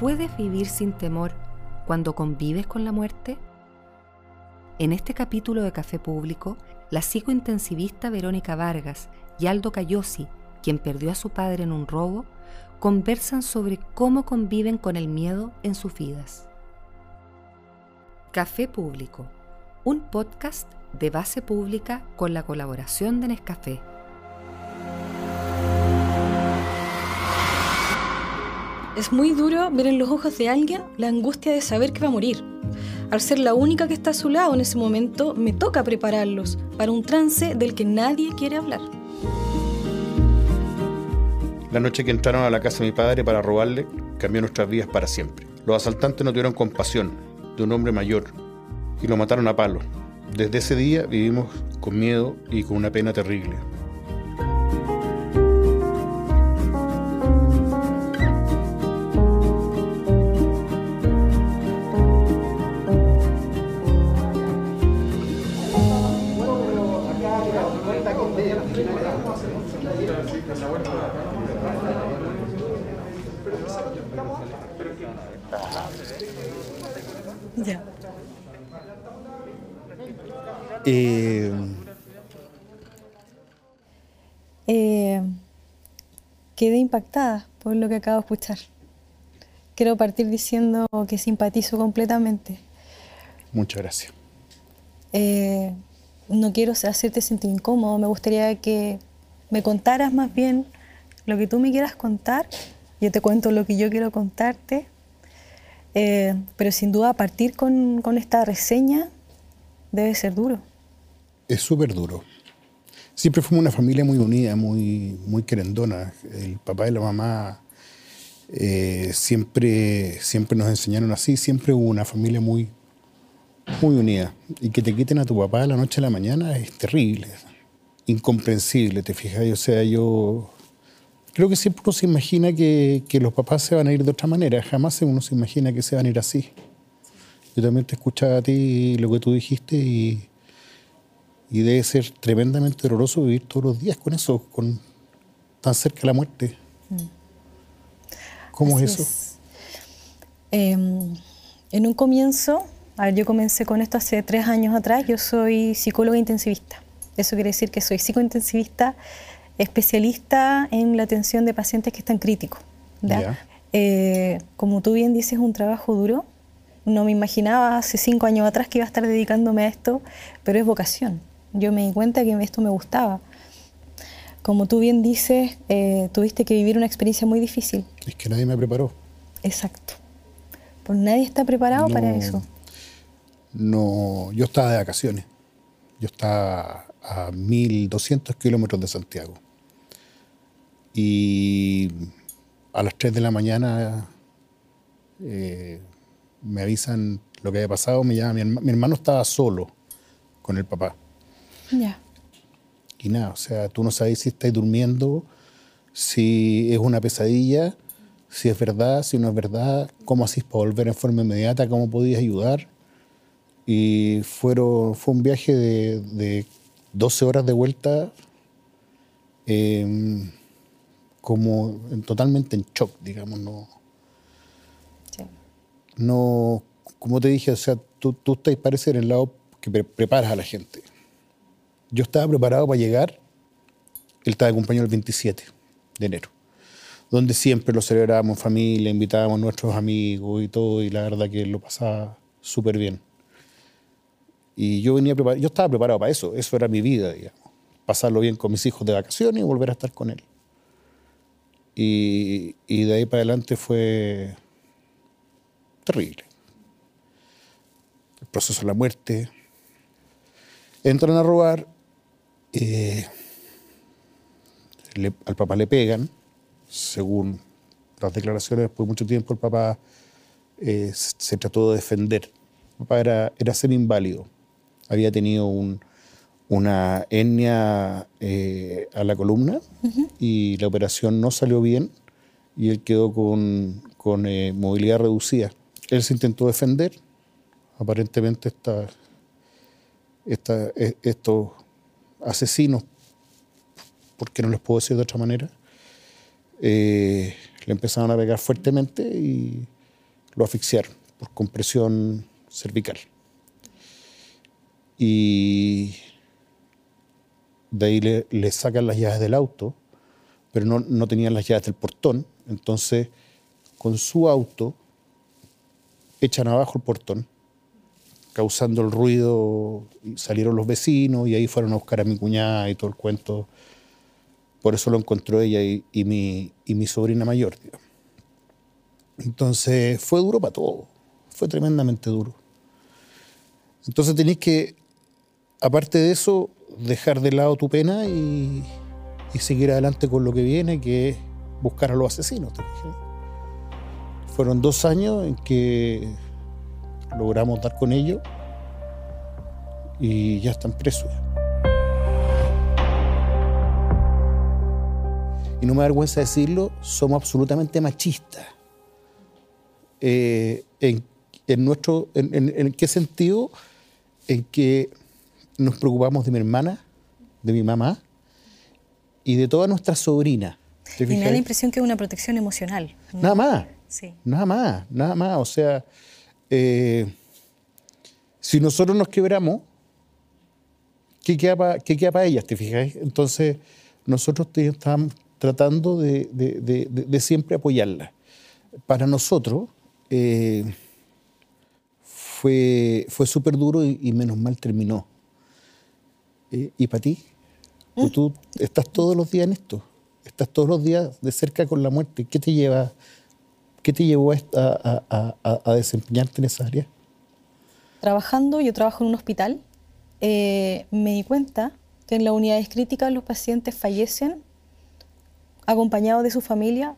puedes vivir sin temor cuando convives con la muerte? En este capítulo de Café Público, la psicointensivista Verónica Vargas y Aldo Cayosi, quien perdió a su padre en un robo, conversan sobre cómo conviven con el miedo en sus vidas. Café Público, un podcast de base pública con la colaboración de Nescafé. Es muy duro ver en los ojos de alguien la angustia de saber que va a morir. Al ser la única que está a su lado en ese momento, me toca prepararlos para un trance del que nadie quiere hablar. La noche que entraron a la casa de mi padre para robarle, cambió nuestras vidas para siempre. Los asaltantes no tuvieron compasión de un hombre mayor y lo mataron a palo. Desde ese día vivimos con miedo y con una pena terrible. Ya. Eh, Eh, quedé impactada por lo que acabo de escuchar. Quiero partir diciendo que simpatizo completamente. muchas gracias. Eh, no quiero hacerte sentir incómodo, me gustaría que me contaras más bien lo que tú me quieras contar. Yo te cuento lo que yo quiero contarte. Eh, pero sin duda partir con, con esta reseña debe ser duro. Es súper duro. Siempre fuimos una familia muy unida, muy, muy querendona. El papá y la mamá eh, siempre, siempre nos enseñaron así. Siempre hubo una familia muy, muy unida. Y que te quiten a tu papá de la noche a la mañana es terrible, incomprensible, te fijas. O sea, yo creo que siempre uno se imagina que, que los papás se van a ir de otra manera. Jamás uno se imagina que se van a ir así. Yo también te escuchaba a ti lo que tú dijiste y, y debe ser tremendamente doloroso vivir todos los días con eso, con tan cerca de la muerte. ¿Cómo Así es eso? es. Eh, en un comienzo, a ver, yo comencé con esto hace tres años atrás, yo soy psicóloga intensivista. Eso quiere decir que soy psicointensivista, especialista en la atención de pacientes que están críticos. Eh, como tú bien dices, es un trabajo duro. No me imaginaba hace cinco años atrás que iba a estar dedicándome a esto, pero es vocación. Yo me di cuenta que esto me gustaba. Como tú bien dices, eh, tuviste que vivir una experiencia muy difícil. Es que nadie me preparó. Exacto. Pues nadie está preparado para eso. No, yo estaba de vacaciones. Yo estaba a 1200 kilómetros de Santiago. Y a las 3 de la mañana eh, me avisan lo que había pasado. Me llama mi, herma- mi hermano estaba solo con el papá. Ya. Y nada, o sea, tú no sabes si estás durmiendo, si es una pesadilla, si es verdad, si no es verdad, cómo hacís para volver en forma inmediata, cómo podías ayudar. Y fueron, fue un viaje de, de 12 horas de vuelta, em, como en- totalmente en shock, digamos, no, Sí. no, como te dije, o sea, tú, tú estás, parece, en el lado que pre- preparas a la gente. Yo estaba preparado para llegar, él estaba de cumpleaños el 27 de enero, donde siempre lo celebrábamos en familia, invitábamos a nuestros amigos y todo, y la verdad que lo pasaba súper bien. Y yo venía yo estaba preparado para eso, eso era mi vida, digamos. Pasarlo bien con mis hijos de vacaciones y volver a estar con él. Y, y de ahí para adelante fue terrible. El proceso de la muerte. Entran a robar, eh, al papá le pegan, según las declaraciones, después de mucho tiempo el papá eh, se, se trató de defender. El papá era, era semi-inválido, había tenido un- una hernia eh, a la columna y la operación no salió bien y él quedó con, con, eh, movilidad reducida. Él se intentó defender, aparentemente esta, esta- e- estos asesinos, porque no les puedo decir de otra manera, eh, le empezaron a pegar fuertemente y, lo asfixiaron por compresión cervical. Y de ahí le, sacan las llaves del auto, pero no, no tenían las llaves del portón. Entonces, con su auto, echan abajo el portón, causando el ruido, salieron los vecinos y ahí fueron a buscar a mi cuñada y todo el cuento. Por eso lo encontró ella y, mi, y mi, sobrina mayor. Entonces fue duro para todo, fue tremendamente duro. Entonces tenéis que, aparte de eso, dejar de lado tu pena y, seguir adelante con lo que viene, que es buscar a los asesinos. Fueron dos años en que logramos dar con ellos y ya están presos. Y no me da vergüenza decirlo, somos absolutamente machistas. Eh, en, nuestro, en qué sentido? En que nos preocupamos de mi hermana, de mi mamá y de todas nuestras sobrinas. Y me da la impresión que es una protección emocional. Nada más. Sí. Nada más, nada más. O sea, eh, si nosotros nos quebramos, ¿qué queda para ellas? ¿Te fijáis? Entonces, nosotros estamos tratando de, siempre apoyarlas. Para nosotros eh, fue, fue súper duro y menos mal terminó. ¿Y, para ti? Tú estás todos los días en esto, estás todos los días de cerca con la muerte. ¿Qué te lleva, qué te llevó a, a, desempeñarte en esa área? Trabajando, yo trabajo en un hospital, eh, me di cuenta que en las unidades críticas los pacientes fallecen acompañados de su familia,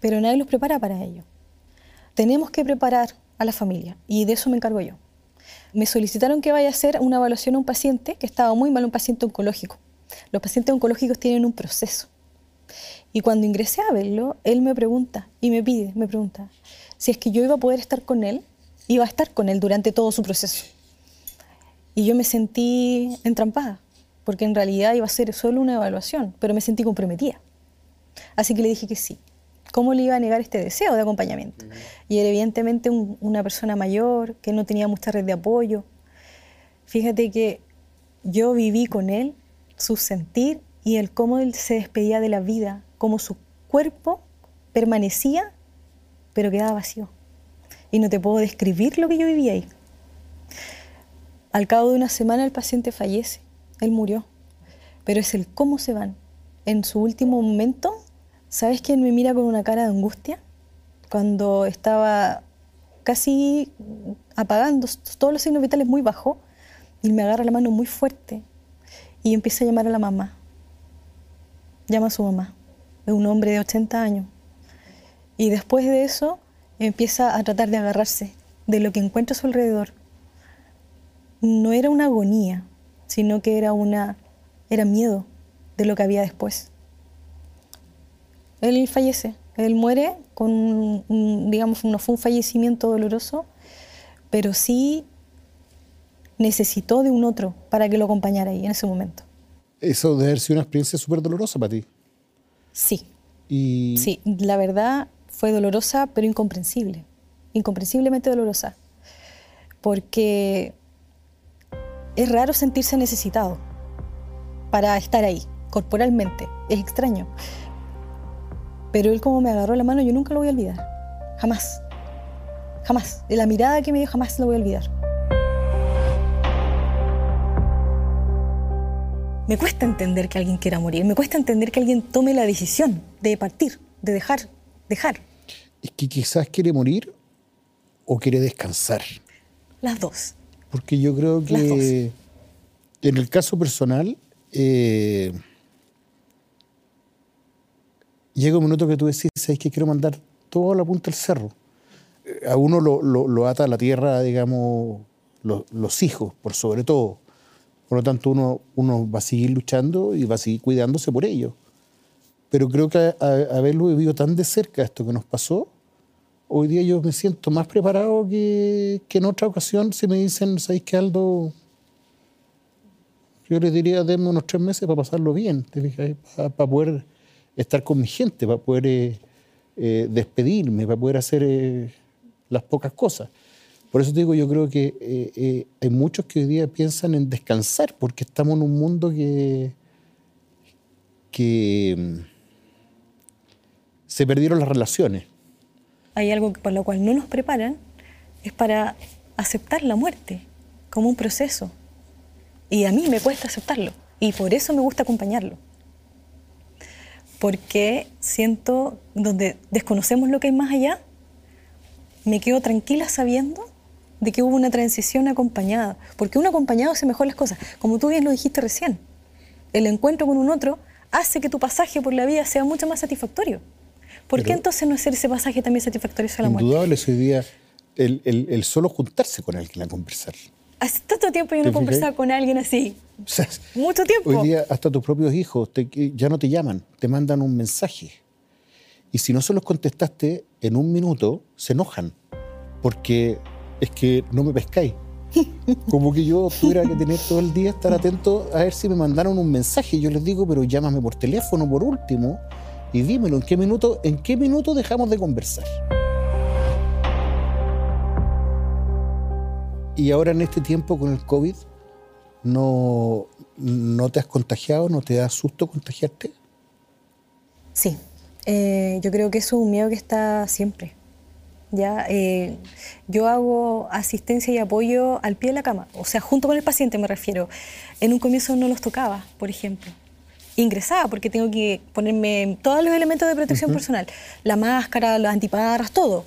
pero nadie los prepara para ello. Tenemos que preparar a la familia y de eso me encargo yo me solicitaron que vaya a hacer una evaluación a un paciente que estaba muy mal, un paciente oncológico. Los pacientes oncológicos tienen un proceso. Y cuando ingresé a verlo, él me pregunta y me pide, me pregunta, si es que yo iba a poder estar con él, iba a estar con él durante todo su proceso. Y yo me sentí entrampada, porque en realidad iba a ser solo una evaluación, pero me sentí comprometida. Así que le dije que sí. ¿Cómo le iba a negar este deseo de acompañamiento? Y era evidentemente una persona mayor, que no tenía mucha red de apoyo. Fíjate que yo viví con él su sentir y el cómo él se despedía de la vida, cómo su cuerpo permanecía, pero quedaba vacío. Y no te puedo describir lo que yo vivía ahí. Al cabo de una semana el paciente fallece, él murió, pero es el cómo se van. En su último momento ¿Sabes quién me mira con una cara de angustia? Cuando estaba casi apagando todos los signos vitales muy bajo, y me agarra la mano muy fuerte y empieza a llamar a la mamá. Llama a su mamá, es un hombre de 80 años. Y después de eso empieza a tratar de agarrarse de lo que encuentra a su alrededor. No era una agonía, sino que era una era miedo de lo que había después él fallece, él muere con, digamos, no fue un fallecimiento doloroso, pero sí necesitó de un otro para que lo acompañara ahí en ese momento. Eso debe haber sido una experiencia súper dolorosa para ti. Sí. Y... Sí, la verdad fue dolorosa, pero incomprensible. Incomprensiblemente dolorosa. Porque es raro sentirse necesitado para estar ahí, corporalmente. Es extraño. Pero él como me agarró la mano, yo nunca lo voy a olvidar. Jamás. Jamás. De la mirada que me dio, jamás lo voy a olvidar. Me cuesta entender que alguien quiera morir. Me cuesta entender que alguien tome la decisión de partir, de dejar, dejar. Es que quizás quiere morir o quiere descansar. Las dos. Porque yo creo que en el caso personal, eh, llega un minuto que tú decís, ¿sabes que quiero mandar todo a la punta del cerro? Eh, a uno lo, ata a la tierra, digamos, los hijos, por sobre todo. Por lo tanto, uno, uno va a seguir luchando y va a seguir cuidándose por ellos. Pero creo que haberlo vivido tan de cerca esto que nos pasó, hoy día yo me siento más preparado que, en otra ocasión si me dicen, ¿sabéis qué, Aldo? Yo les diría, denme unos tres meses para pasarlo bien, para poder estar con mi gente, para poder eh, eh, despedirme, para poder hacer eh, las pocas cosas. Por eso te digo, yo creo que eh, eh, hay muchos que hoy día piensan en descansar, porque estamos en un mundo que, que mm, se perdieron las relaciones. Hay algo por lo cual no nos preparan, es para aceptar la muerte como un proceso. Y a mí me cuesta aceptarlo. Y por eso me gusta acompañarlo. Porque siento, donde desconocemos lo que hay más allá, me quedo tranquila sabiendo de que hubo una transición acompañada. Porque un acompañado hace mejor las cosas. Como tú bien lo dijiste recién, el encuentro con un otro hace que tu pasaje por la vida sea mucho más satisfactorio. ¿Por qué entonces no hacer ese pasaje también satisfactorio hacia la muerte? Indudable, hoy día el, el, el, solo juntarse con alguien a conversar. Hace tanto tiempo yo no conversaba con alguien así. Mucho tiempo. Hoy día hasta tus propios hijos te, ya no te llaman, te mandan un mensaje. Y si no se los contestaste en un minuto, se enojan. Porque es que no me pescáis. Como que yo tuviera que tener todo el día, estar atento a ver si me mandaron un mensaje. Yo les digo, pero llámame por teléfono por último y dímelo, ¿en qué minuto, en qué minuto dejamos de conversar? Y ahora en este tiempo con el COVID, ¿no, no te has contagiado? ¿No te da susto contagiarte? Sí, eh, yo creo que eso es un miedo que está siempre. ¿ya? Eh, yo hago asistencia y apoyo al pie de la cama, o sea, junto con el paciente me refiero. En un comienzo no los tocaba, por ejemplo. Ingresaba porque tengo que ponerme todos los elementos de protección personal, la máscara, las antiparras, todo.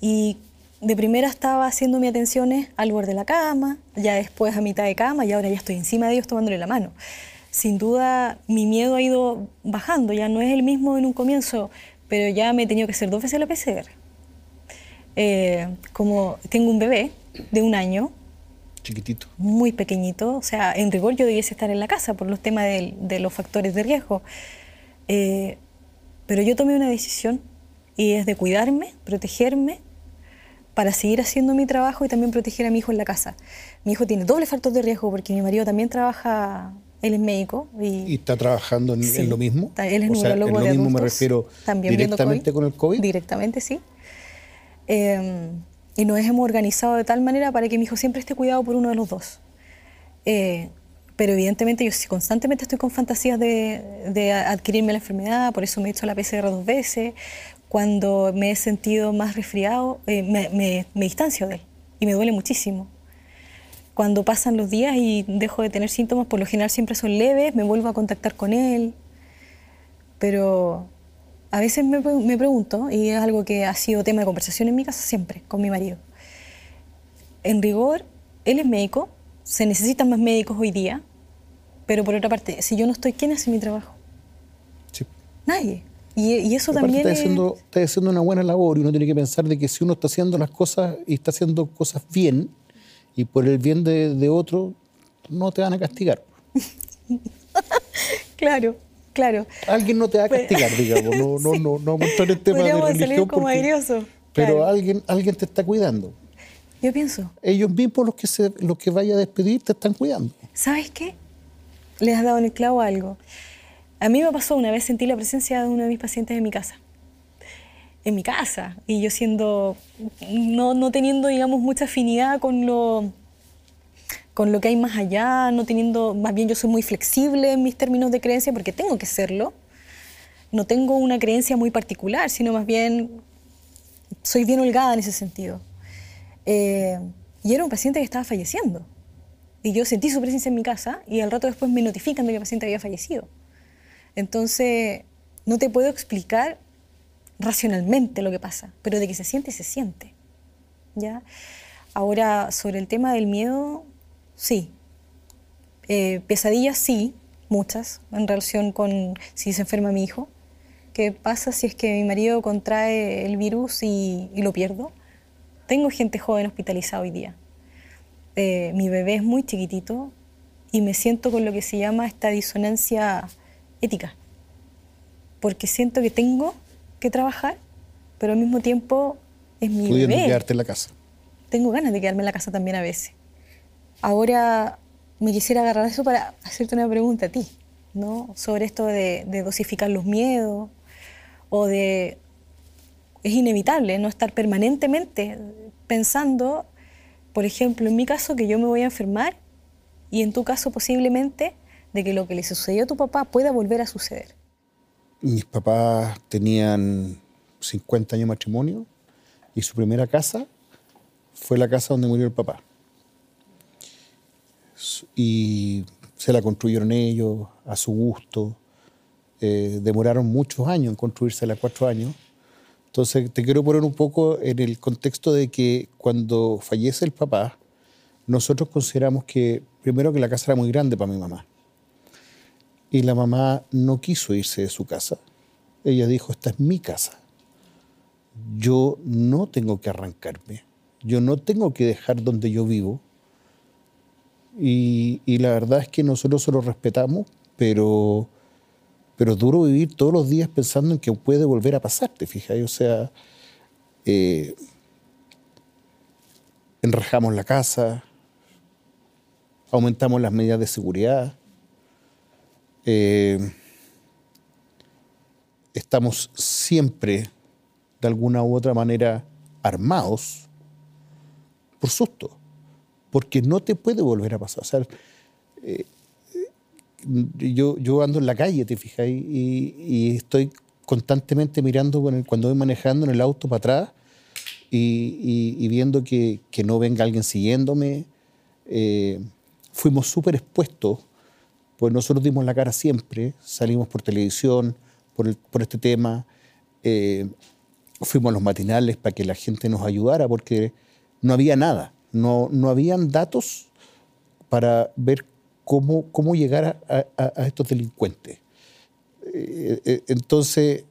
Y de primera estaba haciendo mis atenciones al borde de la cama, ya después a mitad de cama y ahora ya estoy encima de ellos tomándole la mano. Sin duda mi miedo ha ido bajando, ya no es el mismo en un comienzo, pero ya me he tenido que hacer dos veces la PCR. Eh, como tengo un bebé de un año. Chiquitito. Muy pequeñito. O sea, en rigor yo debiese estar en la casa por los temas de, los factores de riesgo. Eh, pero yo tomé una decisión y es de cuidarme, protegerme, para seguir haciendo mi trabajo y también proteger a mi hijo en la casa. Mi hijo tiene doble factor de riesgo porque mi marido también trabaja, él es médico. ¿Y, está trabajando en, lo mismo? Él es neurólogo en lo mismo me refiero también directamente con el COVID. Directamente, sí. Em, y nos hemos organizado de tal manera para que mi hijo siempre esté cuidado por uno de los dos. Eh, pero evidentemente yo constantemente estoy con fantasías de, adquirirme la enfermedad, por eso me he hecho la PCR dos veces. Cuando me he sentido más resfriado, eh, me, distancio de él y me duele muchísimo. Cuando pasan los días y dejo de tener síntomas, por lo general siempre son leves, me vuelvo a contactar con él. Pero a veces me, pregunto, y es algo que ha sido tema de conversación en mi casa siempre, con mi marido. En rigor, él es médico, se necesitan más médicos hoy día, pero por otra parte, si yo no estoy, ¿quién hace mi trabajo? Sí. Nadie. Y, eso también está haciendo, está haciendo una buena labor y uno tiene que pensar de que si uno está haciendo las cosas y está haciendo cosas bien y por el bien de, de otro, no te van a castigar. claro. Claro. Alguien no te va a pues, castigar, digamos. No, no, no, no a entrar en tema de religión. como pero alguien, alguien te está cuidando. Yo pienso. Ellos mismos los que, se, los que vaya a despedir te están cuidando. ¿Sabes qué? Les has dado en el clavo algo. A mí me pasó una vez sentí la presencia de uno de mis pacientes en mi casa. En mi casa. Y yo siendo, no, no teniendo, digamos, mucha afinidad con lo con lo que hay más allá, no teniendo, más bien yo soy muy flexible en mis términos de creencia porque tengo que serlo. No tengo una creencia muy particular, sino más bien soy bien holgada en ese sentido. Eh, y era un paciente que estaba falleciendo. Y yo sentí su presencia en mi casa y al rato después me notifican de que el paciente había fallecido. Entonces, no te puedo explicar racionalmente lo que pasa, pero de que se siente, se siente. ¿ya? Ahora, sobre el tema del miedo, sí. Eh, pesadillas, sí, muchas, en relación con si se enferma mi hijo. ¿Qué pasa si es que mi marido contrae el virus y, lo pierdo? Tengo gente joven hospitalizada hoy día. Eh, mi bebé es muy chiquitito y me siento con lo que se llama esta disonancia ética. Porque siento que tengo que trabajar, pero al mismo tiempo es mi Pudiendo bebé. quedarte en la casa. Tengo ganas de quedarme en la casa también a veces. Ahora me quisiera agarrar eso para hacerte una pregunta a ti, ¿no? Sobre esto de, dosificar los miedos o de es inevitable no estar permanentemente pensando, por ejemplo, en mi caso, que yo me voy a enfermar y en tu caso posiblemente de que lo que le sucedió a tu papá pueda volver a suceder. Mis papás tenían 50 años de matrimonio y su primera casa fue la casa donde murió el papá. Y se la construyeron ellos a su gusto. Eh, demoraron muchos años en construírsela, cuatro años. Entonces, te quiero poner un poco en el contexto de que cuando fallece el papá, nosotros consideramos que, primero, que la casa era muy grande para mi mamá. Y la mamá no quiso irse de su casa. Ella dijo, esta es mi casa. Yo no tengo que arrancarme. Yo no tengo que dejar donde yo vivo. Y, la verdad es que nosotros se lo respetamos, pero pero es duro vivir todos los días pensando en que puede volver a pasarte, fíjate, o sea, eh, enrejamos la casa, aumentamos las medidas de seguridad, eh, estamos siempre, de alguna u otra manera, armados por susto, porque no te puede volver a pasar. Eh, yo, yo ando en la calle, te fijas, y, estoy constantemente mirando cuando voy manejando en el auto para atrás y, viendo que, no venga alguien siguiéndome. Eh, fuimos súper expuestos, pues nosotros dimos la cara siempre, salimos por televisión por, por este tema, eh, fuimos a los matinales para que la gente nos ayudara, porque no había nada, no, no habían datos para ver cómo, llegar a, estos delincuentes. Eh, eh, entonces,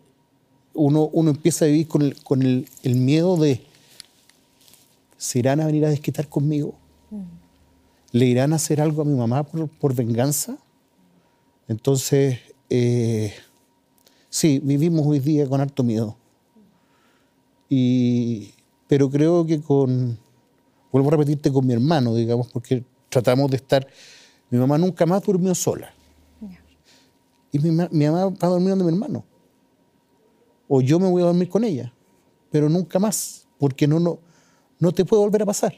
uno, uno, empieza a vivir con, el, miedo de, ¿se irán a venir a desquitar conmigo? Mm. ¿Le irán a hacer algo a mi mamá por, venganza? Entonces, eh, sí, vivimos hoy día con harto miedo. Y, pero creo que con, vuelvo a repetirte, con mi hermano, digamos, porque tratamos de estar mi mamá nunca más durmió sola. Y mi, mamá va a dormir donde mi hermano. O yo me voy a dormir con ella. Pero nunca más. Porque no, no, no te puede volver a pasar.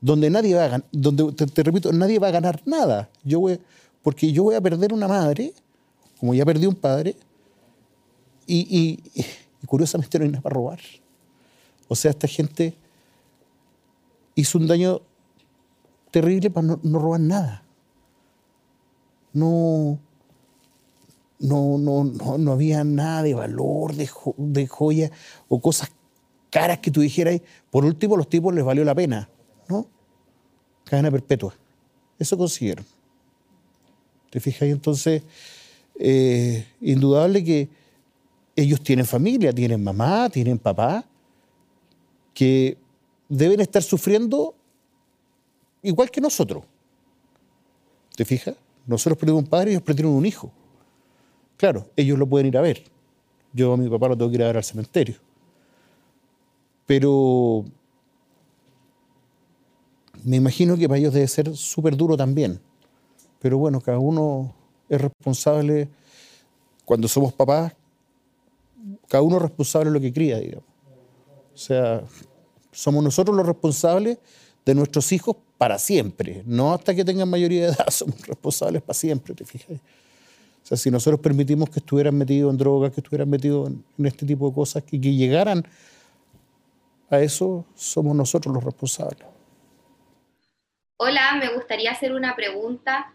Donde nadie va a ganar, donde, te, repito, nadie va a ganar nada. Yo voy, porque yo voy a perder una madre, como ya perdí un padre, y, curiosamente no hay nada para robar. O sea, esta gente hizo un daño terrible para no, robar nada. No, no, no, no, había nada de valor, de, de joya o cosas caras que tú dijeras. Por último, los tipos les valió la pena, ¿no? Cadena perpetua. Eso consiguieron. ¿Te fijas? Entonces, eh, indudable que ellos tienen familia, tienen mamá, tienen papá, que deben estar sufriendo igual que nosotros. ¿Te fijas? Nosotros perdimos un padre y ellos perdieron un hijo. Claro, ellos lo pueden ir a ver. Yo a mi papá lo tengo que ir a ver al cementerio. Pero me imagino que para ellos debe ser súper duro también. Pero bueno, cada uno es responsable, cuando somos papás, cada uno es responsable de lo que cría, digamos. O sea, somos nosotros los responsables de nuestros hijos para siempre, no hasta que tengan mayoría de edad, somos responsables para siempre, ¿te fijas? O sea, si nosotros permitimos que estuvieran metidos en drogas, que estuvieran metidos en, este tipo de cosas, y que llegaran a eso, somos nosotros los responsables. Hola, me gustaría hacer una pregunta.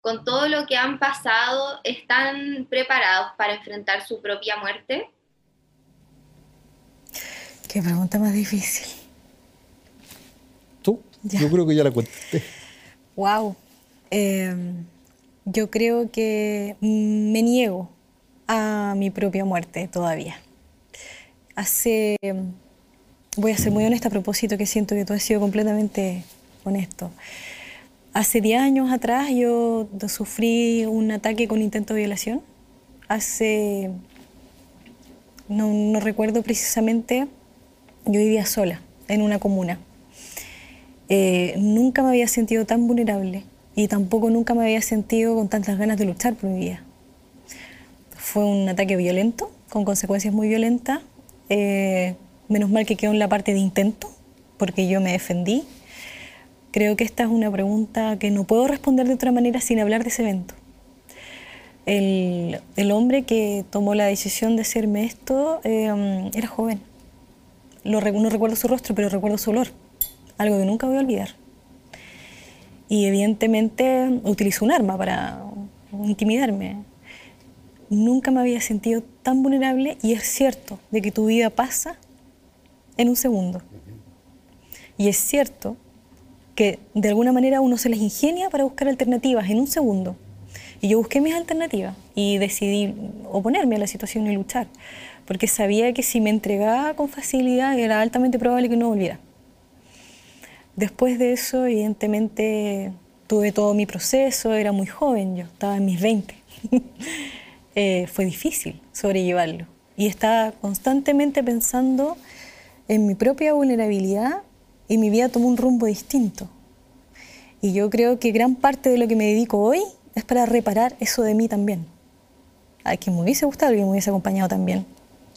Con todo lo que han pasado, ¿están preparados para enfrentar su propia muerte? Qué pregunta más difícil. Yo creo que ya la conté. Wow. Em, yo creo que me niego a mi propia muerte todavía. Hace. Voy a ser muy honesta a propósito, que siento que tú has sido completamente honesto. Hace 10 años atrás yo sufrí un ataque con intento de violación. Hace. No, recuerdo precisamente, yo vivía sola en una comuna eh, nunca me había sentido tan vulnerable y tampoco nunca me había sentido con tantas ganas de luchar por mi vida. Fue un ataque violento con consecuencias muy violentas. Eh, menos mal que quedó en la parte de intento, porque yo me defendí. Creo que esta es una pregunta que no puedo responder de otra manera sin hablar de ese evento. El, el hombre que tomó la decisión de hacerme esto eh, era joven. No recuerdo su rostro, pero recuerdo su olor, algo que nunca voy a olvidar. Y evidentemente utilizó un arma para intimidarme. Nunca me había sentido tan vulnerable y es cierto de que tu vida pasa en un segundo. Y es cierto que de alguna manera uno se les ingenia para buscar alternativas en un segundo. Y yo busqué mis alternativas y decidí oponerme a la situación y luchar, porque sabía que si me entregaba con facilidad era altamente probable que no volviera. Después de eso, evidentemente, tuve todo mi proceso, era muy joven, yo estaba en mis 20. Eh, fue difícil sobrellevarlo y estaba constantemente pensando en mi propia vulnerabilidad y mi vida tomó un rumbo distinto. Y yo creo que gran parte de lo que me dedico hoy es para reparar eso de mí también. A quien me hubiese gustado, que me hubiese acompañado también.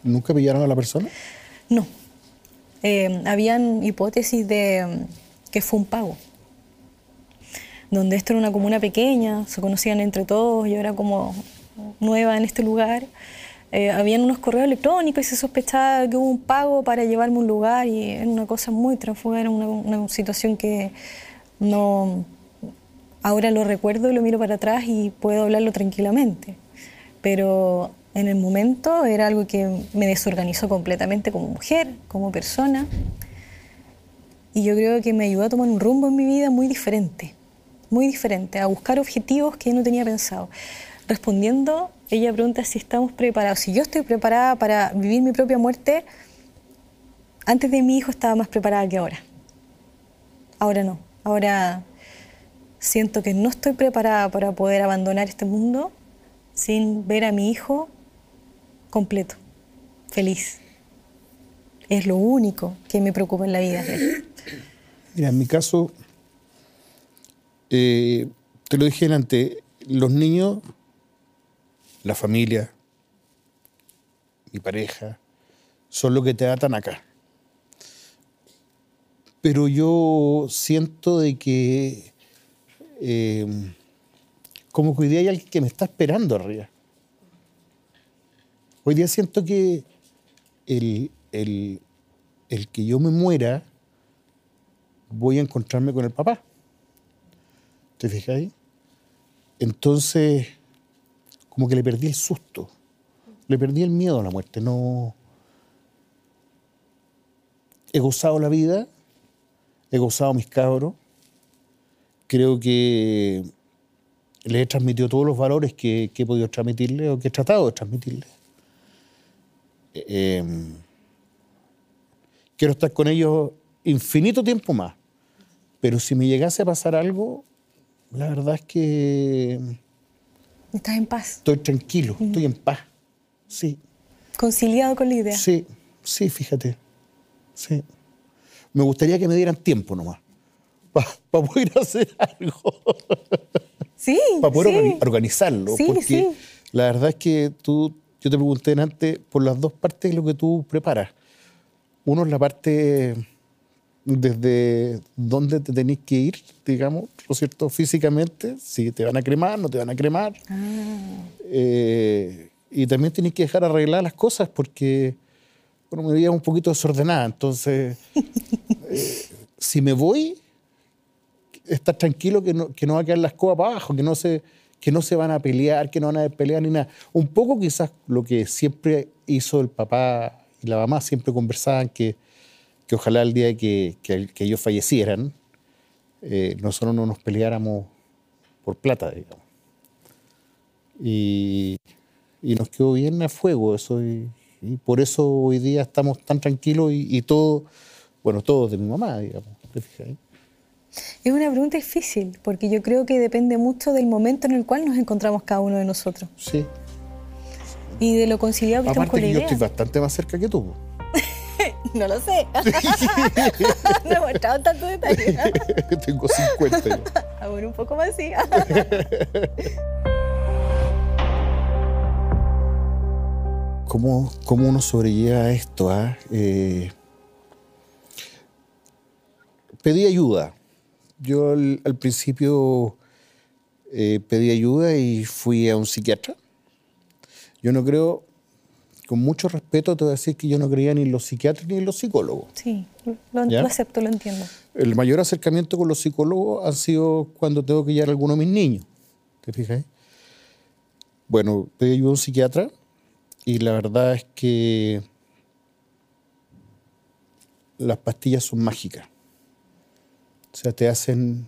¿Nunca pillaron a la persona? No. Eh, habían hipótesis de mm, que fue un pago. Donde esto era una comuna pequeña, se conocían entre todos, yo era como nueva en este lugar. Eh, habían unos correos electrónicos y se sospechaba que hubo un pago para llevarme a un lugar y era una cosa muy transfuga, era una, una situación que no, ahora lo recuerdo y lo miro para atrás y puedo hablarlo tranquilamente. Pero en el momento era algo que me desorganizó completamente como mujer, como persona. Y yo creo que me ayudó a tomar un rumbo en mi vida muy diferente, muy diferente, a buscar objetivos que yo no tenía pensado. Respondiendo, ella pregunta si estamos preparados. Si yo estoy preparada para vivir mi propia muerte, antes de mi hijo estaba más preparada que ahora. Ahora no. Ahora siento que no estoy preparada para poder abandonar este mundo sin ver a mi hijo completo, feliz. Es lo único que me preocupa en la vida. Mira, en mi caso, eh, te lo dije antes, los niños, la familia, mi pareja, son lo que te atan acá. Pero yo siento de que eh, como que hoy día hay alguien que me está esperando arriba. Hoy día siento que el, el, el que yo me muera, voy a encontrarme con el papá. ¿Te fijáis? Entonces, como que le perdí el susto, le perdí el miedo a la muerte. No. He gozado la vida, he gozado mis cabros, creo que les he transmitido todos los valores que, he podido transmitirles o que he tratado de transmitirles. Eh, quiero estar con ellos infinito tiempo más, pero si me llegase a pasar algo, la verdad es que... ¿Estás en paz? Estoy tranquilo, estoy en paz, sí. ¿Conciliado con la idea? Sí, sí, fíjate, sí. Me gustaría que me dieran tiempo nomás para poder hacer algo. Sí. para poder organizarlo. Sí, porque sí. la verdad es que tú, yo te pregunté antes por las dos partes de lo que tú preparas. Uno es la parte desde dónde te tenés que ir, digamos, ¿no cierto? Físicamente, si te van a cremar, no te van a cremar. Ah. Eh, y también tenés que dejar arreglar las cosas porque, bueno, me veía un poquito desordenada. Entonces, eh, si me voy, estar tranquilo que no, que no va a quedar la escoba para abajo, que no, se, que no se van a pelear, que no van a pelear ni nada. Un poco quizás lo que siempre hizo el papá y la mamá, siempre conversaban que, que ojalá el día que, que, ellos fallecieran, eh, nosotros no nos peleáramos por plata, digamos. Y, y nos quedó bien a fuego eso. Y, por eso hoy día estamos tan tranquilos y, y todo, bueno, todos de mi mamá, digamos. ¿te fijas? Es una pregunta difícil, porque yo creo que depende mucho del momento en el cual nos encontramos cada uno de nosotros. Sí. Y de lo conciliado que Aparte estamos con que la yo estoy bastante más cerca que tú. no lo sé. no he mostrado tanto detalle. Tengo 50 yo. Un poco más sí. ¿cómo, cómo uno sobrelleva esto? ah? Eh, pedí ayuda. Yo al, al principio eh, pedí ayuda y fui a un psiquiatra. Yo no creo, con mucho respeto te voy a decir que yo no creía ni en los psiquiatras ni en los psicólogos. Sí, lo, acepto, lo entiendo. El mayor acercamiento con los psicólogos ha sido cuando tengo que llevar a alguno de mis niños. ¿Te fijas? Bueno, pedí ayuda a un psiquiatra y la verdad es que las pastillas son mágicas. O sea, te hacen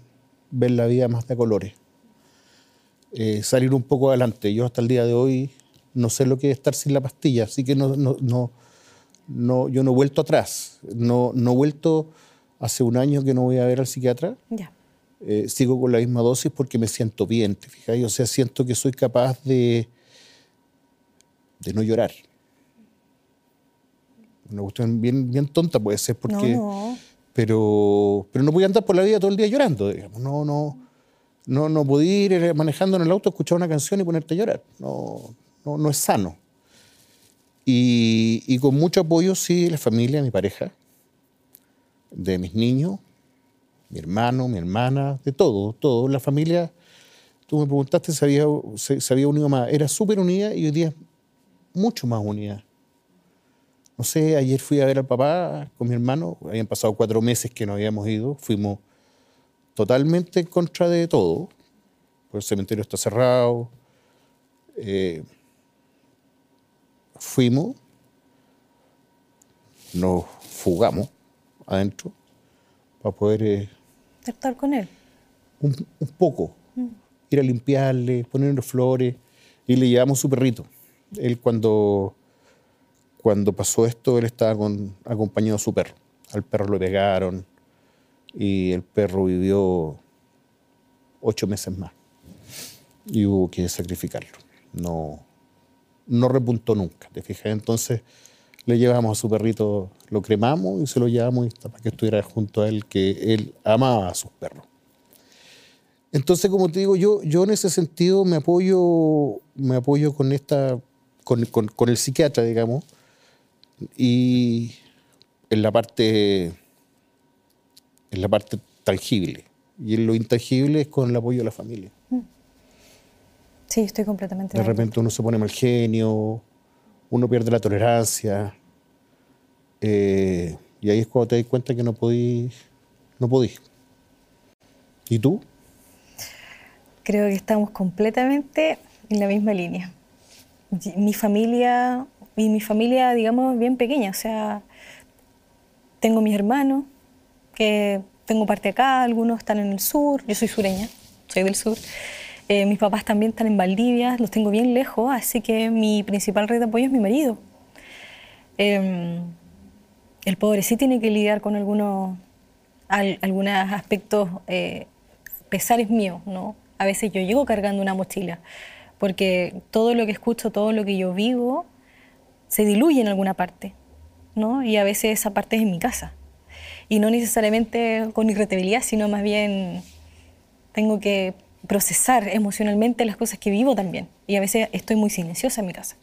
ver la vida más de colores. Eh, salir un poco adelante. Yo hasta el día de hoy no sé lo que es estar sin la pastilla, así que no, no, no, no- yo no he vuelto atrás. No, no he vuelto hace un año que no voy a ver al psiquiatra. Ya. Eh, sigo con la misma dosis porque me siento bien, ¿te fijas? O sea, siento que soy capaz de, de no llorar. Una cuestión bien, bien tonta puede ser porque... No. Pero, pero no voy a andar por la vida todo el día llorando, digamos. No, no, no, no podía ir eh, manejando en el auto, escuchar una canción y ponerte a llorar. No, no, no es sano. Y, con mucho apoyo, sí, la familia, mi pareja, de mis niños, mi hermano, mi hermana, de todo, todo. La familia, tú me preguntaste si había, se había unido más. Era súper unida y hoy día es mucho más unida. No sé, ayer fui a ver al papá con mi hermano, habían pasado cuatro meses que no habíamos ido, fuimos totalmente en contra de todo, el cementerio está cerrado. Eh, fuimos, nos fugamos adentro para poder eh, Estar con él. un, un poco, ir a limpiarle, ponerle flores y le llevamos su perrito. Él cuando, cuando pasó esto, él estaba con, acompañado de su perro. Al perro lo pegaron y el perro vivió ocho meses más y hubo que sacrificarlo. No, no repuntó nunca, ¿te fijas? Entonces le llevamos a su perrito, lo cremamos y se lo llevamos para que estuviera junto a él, que él amaba a sus perros. Entonces, como te digo, yo, yo en ese sentido me apoyo, me apoyo con esta, con el psiquiatra, digamos, y en la parte, en la parte tangible. Y en lo intangible es con el apoyo de la familia. Sí, estoy completamente De acuerdo. repente uno se pone mal genio, uno pierde la tolerancia. eh, y ahí es cuando te das cuenta que no podí, no podí. ¿Y tú? Creo que estamos completamente en la misma línea. Mi familia, y mi familia, digamos, bien pequeña, o sea, tengo mis hermanos, que tengo parte acá, algunos están en el sur, yo soy sureña, soy del sur. Eh, mis papás también están en Valdivia, los tengo bien lejos, así que mi principal red de apoyo es mi marido. Eh, el pobre sí tiene que lidiar con algunos, al- algunos aspectos eh, pesares míos, ¿no? A veces yo llego cargando una mochila, porque todo lo que escucho, todo lo que yo vivo, se diluye en alguna parte, ¿no? Y a veces esa parte es en mi casa. Y no necesariamente con irritabilidad, sino más bien tengo que procesar emocionalmente las cosas que vivo también. Y a veces estoy muy silenciosa en mi casa.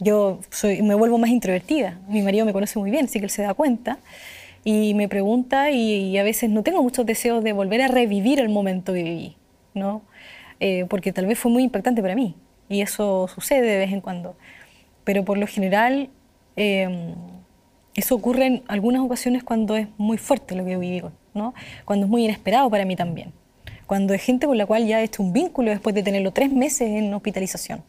Yo soy, me vuelvo más introvertida. Mi marido me conoce muy bien, así que él se da cuenta. Y me pregunta y, a veces no tengo muchos deseos de volver a revivir el momento que viví, ¿no? Eh, porque tal vez fue muy impactante para mí. Y eso sucede de vez en cuando. Pero por lo general, eh, eso ocurre en algunas ocasiones cuando es muy fuerte lo que yo viví, ¿no? Cuando es muy inesperado para mí también. Cuando es gente con la cual ya he hecho un vínculo después de tenerlo tres meses en hospitalización.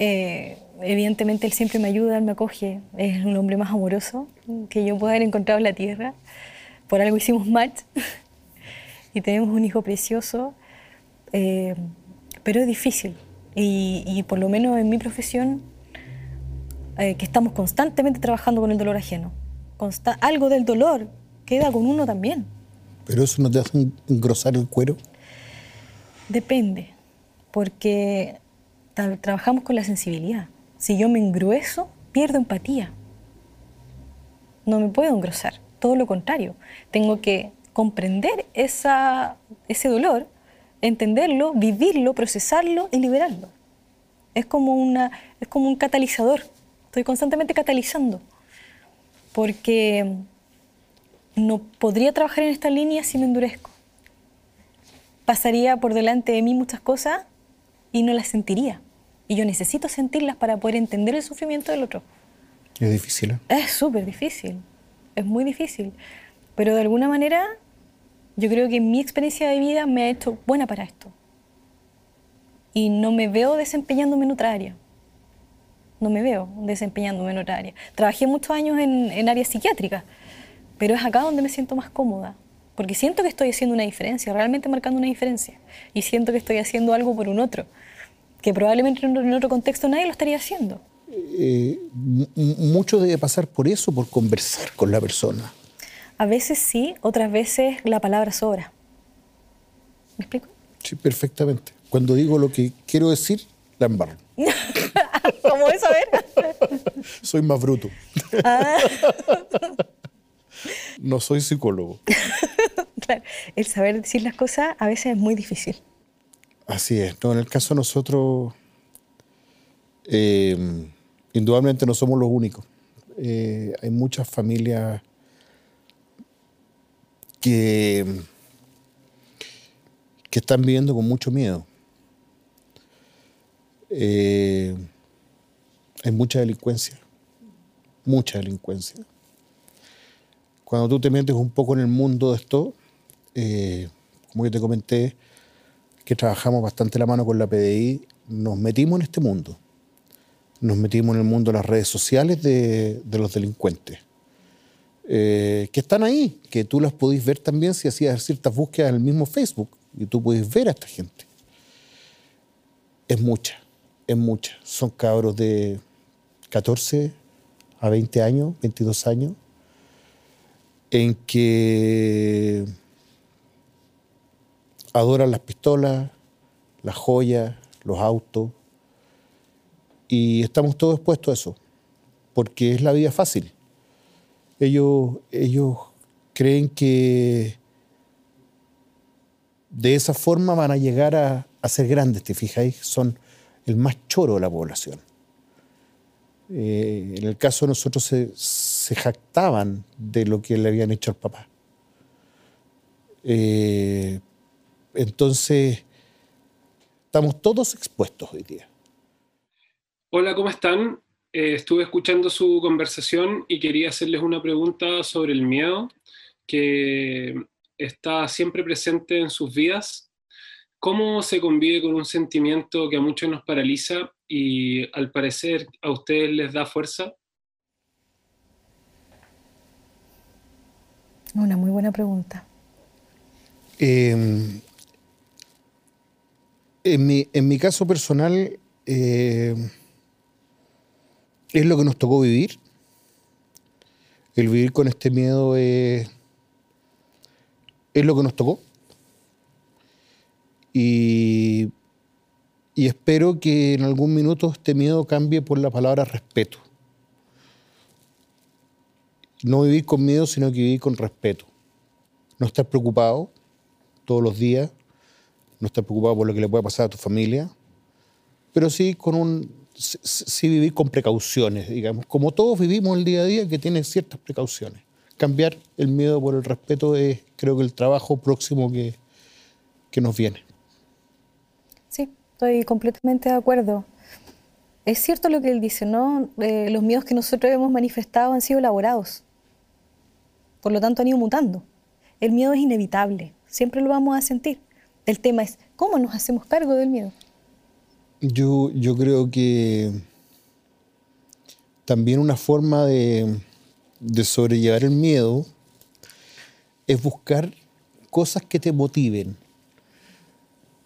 Eh, evidentemente él siempre me ayuda, él me acoge, es un hombre más amoroso que yo puedo haber encontrado en la tierra. Por algo hicimos match y tenemos un hijo precioso, eh, pero es difícil. Y, y por lo menos en mi profesión, eh, que estamos constantemente trabajando con el dolor ajeno. Consta- algo del dolor queda con uno también. ¿Pero eso no te hace engrosar el cuero? Depende, porque tra- trabajamos con la sensibilidad. Si yo me engrueso, pierdo empatía. No me puedo engrosar, todo lo contrario. Tengo que comprender esa, ese dolor, entenderlo, vivirlo, procesarlo y liberarlo. Es como, una, es como un catalizador. Estoy constantemente catalizando. Porque no podría trabajar en esta línea si me endurezco. Pasaría por delante de mí muchas cosas y no las sentiría. Y yo necesito sentirlas para poder entender el sufrimiento del otro. Es difícil. ¿eh? Es súper difícil. Es muy difícil. Pero de alguna manera, yo creo que mi experiencia de vida me ha hecho buena para esto. Y no me veo desempeñándome en otra área. No me veo desempeñándome en otra área. Trabajé muchos años en, en áreas psiquiátricas, pero es acá donde me siento más cómoda. Porque siento que estoy haciendo una diferencia, realmente marcando una diferencia. Y siento que estoy haciendo algo por un otro, que probablemente en otro contexto nadie lo estaría haciendo. Eh, mucho debe pasar por eso, por conversar con la persona. A veces sí, otras veces la palabra sobra. ¿Me explico? Sí, perfectamente. Cuando digo lo que quiero decir, la embarro. ¿Cómo es? A ver. Soy más bruto. Ah. no soy psicólogo. claro, el saber decir las cosas a veces es muy difícil. Así es. No, en el caso de nosotros, eh, indudablemente no somos los únicos. Eh, hay muchas familias que, que están viviendo con mucho miedo. Eh, hay mucha delincuencia, mucha delincuencia. Cuando tú te metes un poco en el mundo de esto, eh, como yo te comenté, que trabajamos bastante la mano con la PDI, nos metimos en este mundo nos metimos en el mundo de las redes sociales de, los delincuentes. Eh, que están ahí, que tú las podéis ver también si hacías ciertas búsquedas en el mismo Facebook y tú puedes ver a esta gente. Es mucha, es mucha. Son cabros de 14 a 20 años, 22 años, en que adoran las pistolas, las joyas, los autos, y estamos todos expuestos a eso, porque es la vida fácil. Ellos, ellos creen que de esa forma van a llegar a, ser grandes, ¿te fijáis? Son el más choro de la población. Eh, en el caso de nosotros se, jactaban de lo que le habían hecho al papá. Eh, entonces, estamos todos expuestos hoy día. Hola, ¿cómo están? Eh, estuve escuchando su conversación y quería hacerles una pregunta sobre el miedo que está siempre presente en sus vidas. ¿Cómo se convive con un sentimiento que a muchos nos paraliza y al parecer a ustedes les da fuerza? Una muy buena pregunta. Em, en, mi, en, mi, caso personal, eh, es lo que nos tocó vivir. El vivir con este miedo es, es lo que nos tocó. Y, y espero que en algún minuto este miedo cambie por la palabra respeto. No vivir con miedo, sino que vivir con respeto. No estar preocupado todos los días, no estar preocupado por lo que le pueda pasar a tu familia, pero sí con un sí vivir con precauciones, digamos, como todos vivimos el día a día que tiene ciertas precauciones. Cambiar el miedo por el respeto es creo que el trabajo próximo que, que nos viene. Sí, estoy completamente de acuerdo. Es cierto lo que él dice, ¿no? Eh, los miedos que nosotros hemos manifestado han sido elaborados. Por lo tanto, han ido mutando. El miedo es inevitable, siempre lo vamos a sentir. El tema es cómo nos hacemos cargo del miedo. Yo, yo creo que también una forma de, sobrellevar el miedo es buscar cosas que te motiven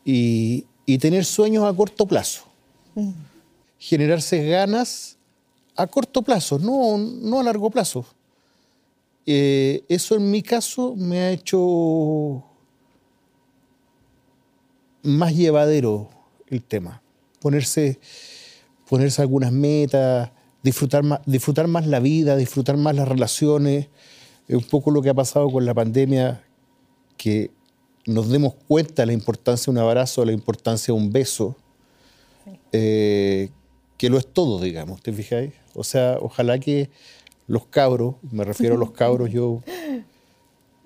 y, tener sueños a corto plazo. Mm. Generarse ganas a corto plazo, no, no a largo plazo. Eh, eso en mi caso me ha hecho más llevadero el tema ponerse, ponerse algunas metas, disfrutar más, disfrutar más la vida, disfrutar más las relaciones. Es un poco lo que ha pasado con la pandemia, que nos demos cuenta de la importancia de un abrazo, de la importancia de un beso. eh, que lo es todo, digamos, ¿te fijáis? O sea, ojalá que los cabros, me refiero a los cabros, yo,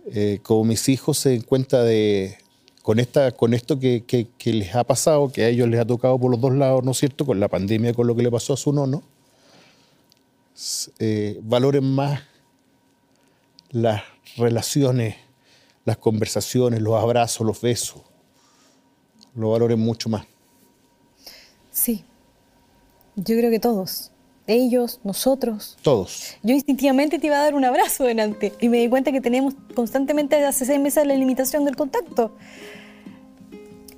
eh, como mis hijos se den cuenta de, con, esta, con esto que, les ha pasado, que a ellos les ha tocado por los dos lados, ¿no es cierto? Con la pandemia, con lo que le pasó a su nono, eh, valoren más las relaciones, las conversaciones, los abrazos, los besos, lo valoren mucho más. Sí, yo creo que todos ellos, nosotros. Todos. Yo instintivamente te iba a dar un abrazo delante y me di cuenta que tenemos constantemente hace seis meses la limitación del contacto.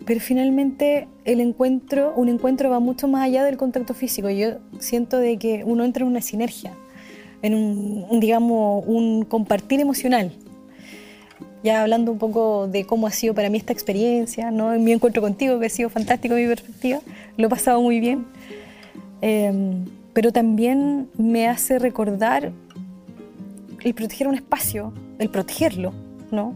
Pero finalmente el encuentro, un encuentro va mucho más allá del contacto físico. Yo siento de que uno entra en una sinergia, en un, digamos, un compartir emocional. Ya hablando un poco de cómo ha sido para mí esta experiencia, ¿no? En mi encuentro contigo, que ha sido fantástico mi perspectiva, lo he pasado muy bien. Eh, pero también me hace recordar el proteger un espacio, el protegerlo, ¿no?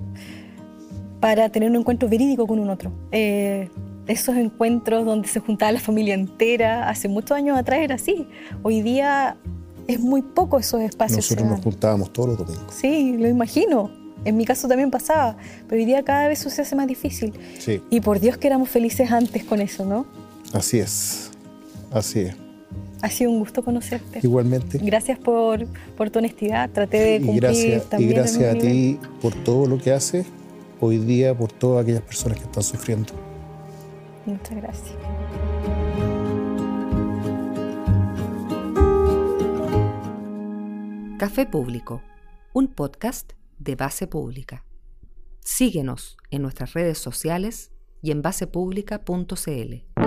Para tener un encuentro verídico con un otro. Eh, esos encuentros donde se juntaba la familia entera, hace muchos años atrás era así. Hoy día es muy poco esos espacios. Nosotros nos juntábamos todos los domingos. Sí, lo imagino. En mi caso también pasaba, pero hoy día cada vez eso se hace más difícil. Sí. Y por Dios que éramos felices antes con eso, ¿no? Así es, así es. Ha sido un gusto conocerte. Igualmente. Gracias por, por tu honestidad. Traté de cumplir y gracias, también. Y gracias a ti por todo lo que haces hoy día, por todas aquellas personas que están sufriendo. Muchas gracias. Café Público, un podcast de base pública. Síguenos en nuestras redes sociales y en basepublica.cl.